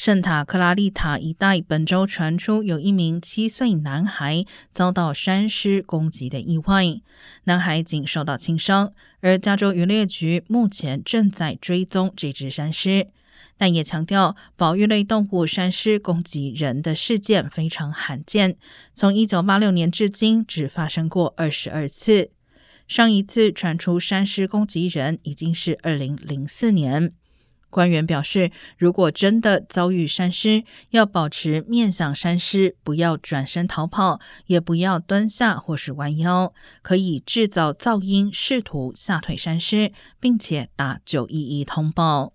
圣塔克拉丽塔一带本周传出有一名七岁男孩遭到山狮攻击的意外，男孩仅受到轻伤，而加州渔猎局目前正在追踪这只山狮，但也强调保育类动物山狮攻击人的事件非常罕见，从一九八六年至今只发生过二十二次，上一次传出山狮攻击人已经是二零零四年。官员表示，如果真的遭遇山狮，要保持面向山狮，不要转身逃跑，也不要蹲下或是弯腰，可以制造噪音，试图吓退山狮，并且打九一一通报。